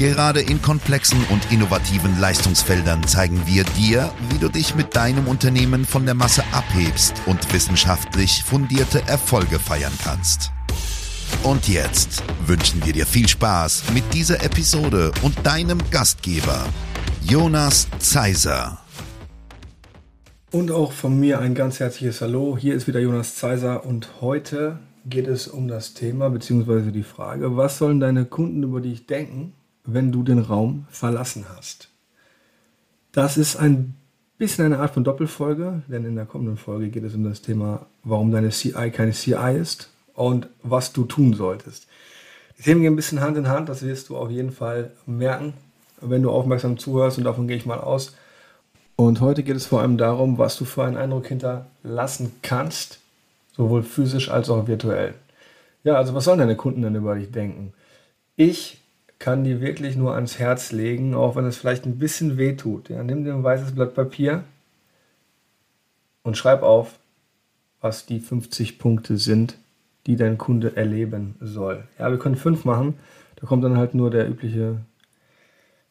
Gerade in komplexen und innovativen Leistungsfeldern zeigen wir dir, wie du dich mit deinem Unternehmen von der Masse abhebst und wissenschaftlich fundierte Erfolge feiern kannst. Und jetzt wünschen wir dir viel Spaß mit dieser Episode und deinem Gastgeber, Jonas Zeiser. Und auch von mir ein ganz herzliches Hallo. Hier ist wieder Jonas Zeiser und heute geht es um das Thema bzw. die Frage, was sollen deine Kunden über dich denken, wenn du den Raum verlassen hast? Das ist ein bisschen eine Art von Doppelfolge, denn in der kommenden Folge geht es um das Thema, warum deine CI keine CI ist und was du tun solltest. Die Themen gehen ein bisschen Hand in Hand, das wirst du auf jeden Fall merken, wenn du aufmerksam zuhörst und davon gehe ich mal aus. Und heute geht es vor allem darum, was du für einen Eindruck hinterlassen kannst, sowohl physisch als auch virtuell. Ja, also was sollen deine Kunden denn über dich denken? Ich kann dir wirklich nur ans Herz legen, auch wenn es vielleicht ein bisschen weh tut. Ja, nimm dir ein weißes Blatt Papier und schreib auf, was die 50 Punkte sind, die dein Kunde erleben soll. Ja, wir können fünf machen. Da kommt dann halt nur der übliche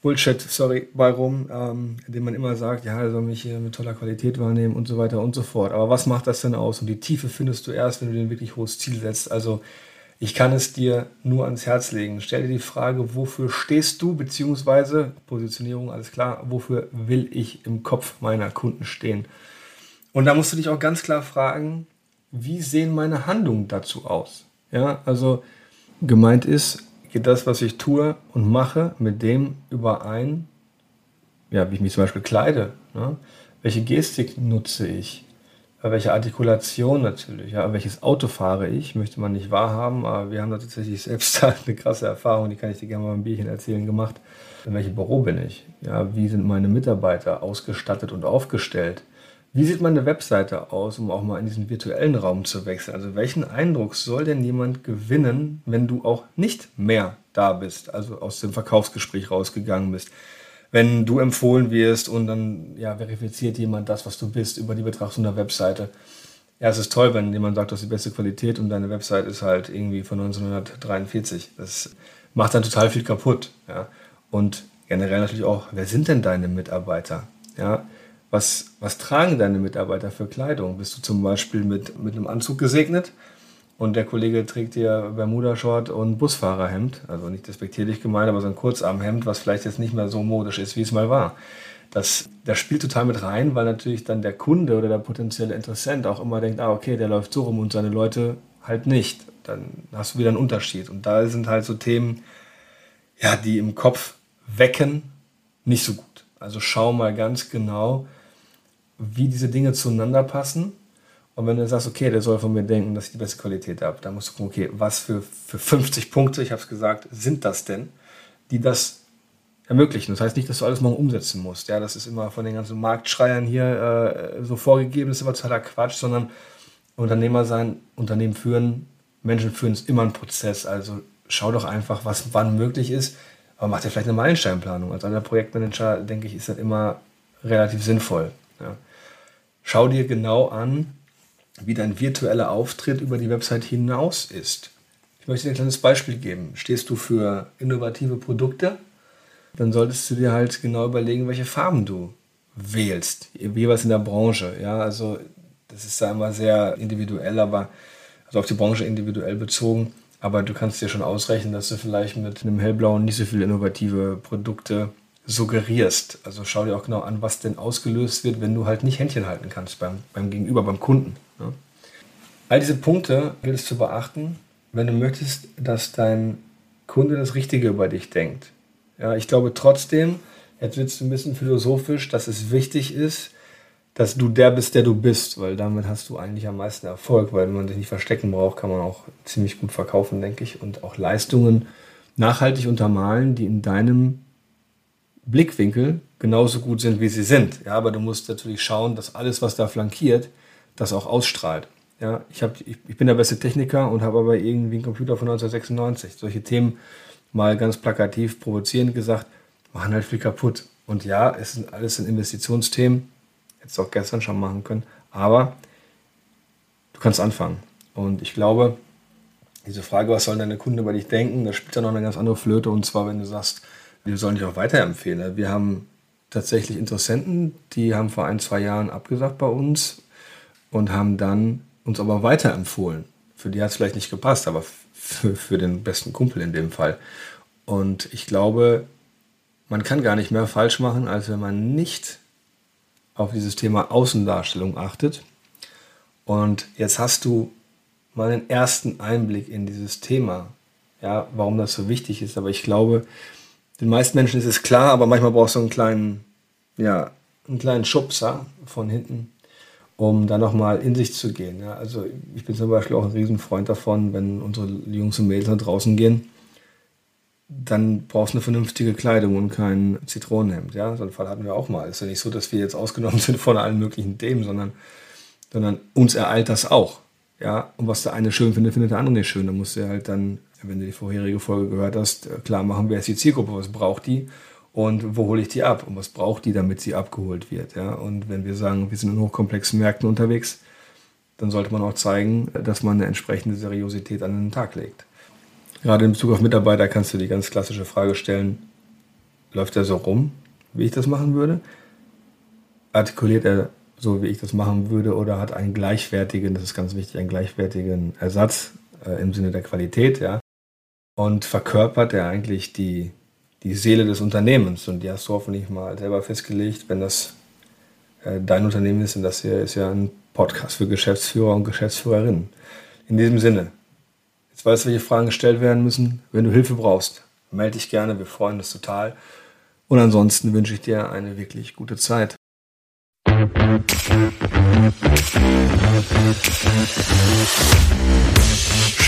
Bullshit, sorry, bei rum, ähm, dem man immer sagt, ja, er soll mich hier mit toller Qualität wahrnehmen und so weiter und so fort. Aber was macht das denn aus? Und die Tiefe findest du erst, wenn du dir ein wirklich hohes Ziel setzt. Also ich kann es dir nur ans Herz legen. Stell dir die Frage, wofür stehst du, beziehungsweise Positionierung, alles klar, wofür will ich im Kopf meiner Kunden stehen? Und da musst du dich auch ganz klar fragen, wie sehen meine Handlungen dazu aus? Ja, also gemeint ist, geht das, was ich tue und mache, mit dem überein, ja, wie ich mich zum Beispiel kleide. Ne? Welche Gestik nutze ich? Welche Artikulation natürlich, ja, welches Auto fahre ich, möchte man nicht wahrhaben, aber wir haben da tatsächlich selbst eine krasse Erfahrung, die kann ich dir gerne mal ein Bierchen erzählen, gemacht. In welchem Büro bin ich? Ja, wie sind meine Mitarbeiter ausgestattet und aufgestellt? Wie sieht meine Webseite aus, um auch mal in diesen virtuellen Raum zu wechseln? Also welchen Eindruck soll denn jemand gewinnen, wenn du auch nicht mehr da bist, also aus dem Verkaufsgespräch rausgegangen bist? Wenn du empfohlen wirst und dann ja, verifiziert jemand das, was du bist, über die Betrachtung der Webseite. Ja, es ist toll, wenn jemand sagt, du hast die beste Qualität und deine Website ist halt irgendwie von 1943. Das macht dann total viel kaputt. Ja? Und generell natürlich auch, wer sind denn deine Mitarbeiter? Ja, was, was tragen deine Mitarbeiter für Kleidung? Bist du zum Beispiel mit, mit einem Anzug gesegnet und der Kollege trägt dir Bermuda-Short und Busfahrerhemd, also nicht despektierlich gemeint, aber so ein Kurzarmhemd, was vielleicht jetzt nicht mehr so modisch ist, wie es mal war. Das, das spielt total mit rein, weil natürlich dann der Kunde oder der potenzielle Interessent auch immer denkt, ah, okay, der läuft so rum und seine Leute halt nicht. Dann hast du wieder einen Unterschied. Und da sind halt so Themen, ja, die im Kopf wecken, nicht so gut. Also schau mal ganz genau, wie diese Dinge zueinander passen. Und wenn du sagst, okay, der soll von mir denken, dass ich die beste Qualität habe, dann musst du gucken, okay, was für, für 50 Punkte, ich habe es gesagt, sind das denn, die das ermöglichen. Das heißt nicht, dass du alles morgen umsetzen musst. Ja, das ist immer von den ganzen Marktschreiern hier äh, so vorgegeben, das ist immer totaler Quatsch, sondern Unternehmer sein, Unternehmen führen, Menschen führen ist immer ein Prozess. Also schau doch einfach, was wann möglich ist, aber mach dir vielleicht eine Meilensteinplanung. Als einer Projektmanager, denke ich, ist das immer relativ sinnvoll. Ja. Schau dir genau an, wie dein virtueller Auftritt über die Website hinaus ist. Ich möchte dir ein kleines Beispiel geben. Stehst du für innovative Produkte? Dann solltest du dir halt genau überlegen, welche Farben du wählst, jeweils in der Branche. Ja, also das ist da immer sehr individuell, aber also auf die Branche individuell bezogen. Aber du kannst dir schon ausrechnen, dass du vielleicht mit einem hellblauen nicht so viele innovative Produkte suggerierst. Also schau dir auch genau an, was denn ausgelöst wird, wenn du halt nicht Händchen halten kannst beim, beim Gegenüber, beim Kunden. Ne? All diese Punkte gilt es zu beachten, wenn du möchtest, dass dein Kunde das Richtige über dich denkt. Ja, ich glaube trotzdem, jetzt wird es ein bisschen philosophisch, dass es wichtig ist, dass du der bist, der du bist, weil damit hast du eigentlich am meisten Erfolg, weil wenn man sich nicht verstecken braucht, kann man auch ziemlich gut verkaufen, denke ich, und auch Leistungen nachhaltig untermalen, die in deinem Blickwinkel genauso gut sind, wie sie sind. Ja, aber du musst natürlich schauen, dass alles, was da flankiert, das auch ausstrahlt. Ja, ich, hab, ich, ich bin der beste Techniker und habe aber irgendwie einen Computer von 1996. Solche Themen mal ganz plakativ provozierend gesagt, machen halt viel kaputt. Und ja, es sind alles sind Investitionsthemen. Hättest du auch gestern schon machen können. Aber du kannst anfangen. Und ich glaube, diese Frage, was sollen deine Kunden über dich denken, da spielt ja noch eine ganz andere Flöte. Und zwar, wenn du sagst, wir sollen dich auch weiterempfehlen. Wir haben tatsächlich Interessenten, die haben vor ein, zwei Jahren abgesagt bei uns und haben dann uns aber weiterempfohlen. Für die hat es vielleicht nicht gepasst, aber für, für den besten Kumpel in dem Fall. Und ich glaube, man kann gar nicht mehr falsch machen, als wenn man nicht auf dieses Thema Außendarstellung achtet. Und jetzt hast du mal einen ersten Einblick in dieses Thema, ja, warum das so wichtig ist. Aber ich glaube, den meisten Menschen ist es klar, aber manchmal brauchst du einen kleinen, ja, einen kleinen Schubser von hinten, um da nochmal in sich zu gehen. Ja. Also ich bin zum Beispiel auch ein Riesenfreund davon, wenn unsere Jungs und Mädels nach draußen gehen, dann brauchst du eine vernünftige Kleidung und kein Zitronenhemd. Ja? So einen Fall hatten wir auch mal. Es ist ja nicht so, dass wir jetzt ausgenommen sind von allen möglichen Themen, sondern, sondern uns ereilt das auch. Ja? Und was der eine schön findet, findet der andere nicht schön. Da musst du halt dann, wenn du die vorherige Folge gehört hast, äh, klar machen, wer ist die Zielgruppe, was braucht die und wo hole ich die ab und was braucht die, damit sie abgeholt wird. Ja? Und wenn wir sagen, wir sind in hochkomplexen Märkten unterwegs, dann sollte man auch zeigen, dass man eine entsprechende Seriosität an den Tag legt. Gerade in Bezug auf Mitarbeiter kannst du die ganz klassische Frage stellen, läuft er so rum, wie ich das machen würde? Artikuliert er so, wie ich das machen würde oder hat einen gleichwertigen, das ist ganz wichtig, einen gleichwertigen Ersatz äh, im Sinne der Qualität, ja? Und verkörpert er eigentlich die, die Seele des Unternehmens und die hast du hoffentlich mal selber festgelegt, wenn das äh, dein Unternehmen ist und das hier ist ja ein Podcast für Geschäftsführer und Geschäftsführerinnen. In diesem Sinne, Jetzt weißt du, welche Fragen gestellt werden müssen. Wenn du Hilfe brauchst, melde dich gerne. Wir freuen uns total. Und ansonsten wünsche ich dir eine wirklich gute Zeit.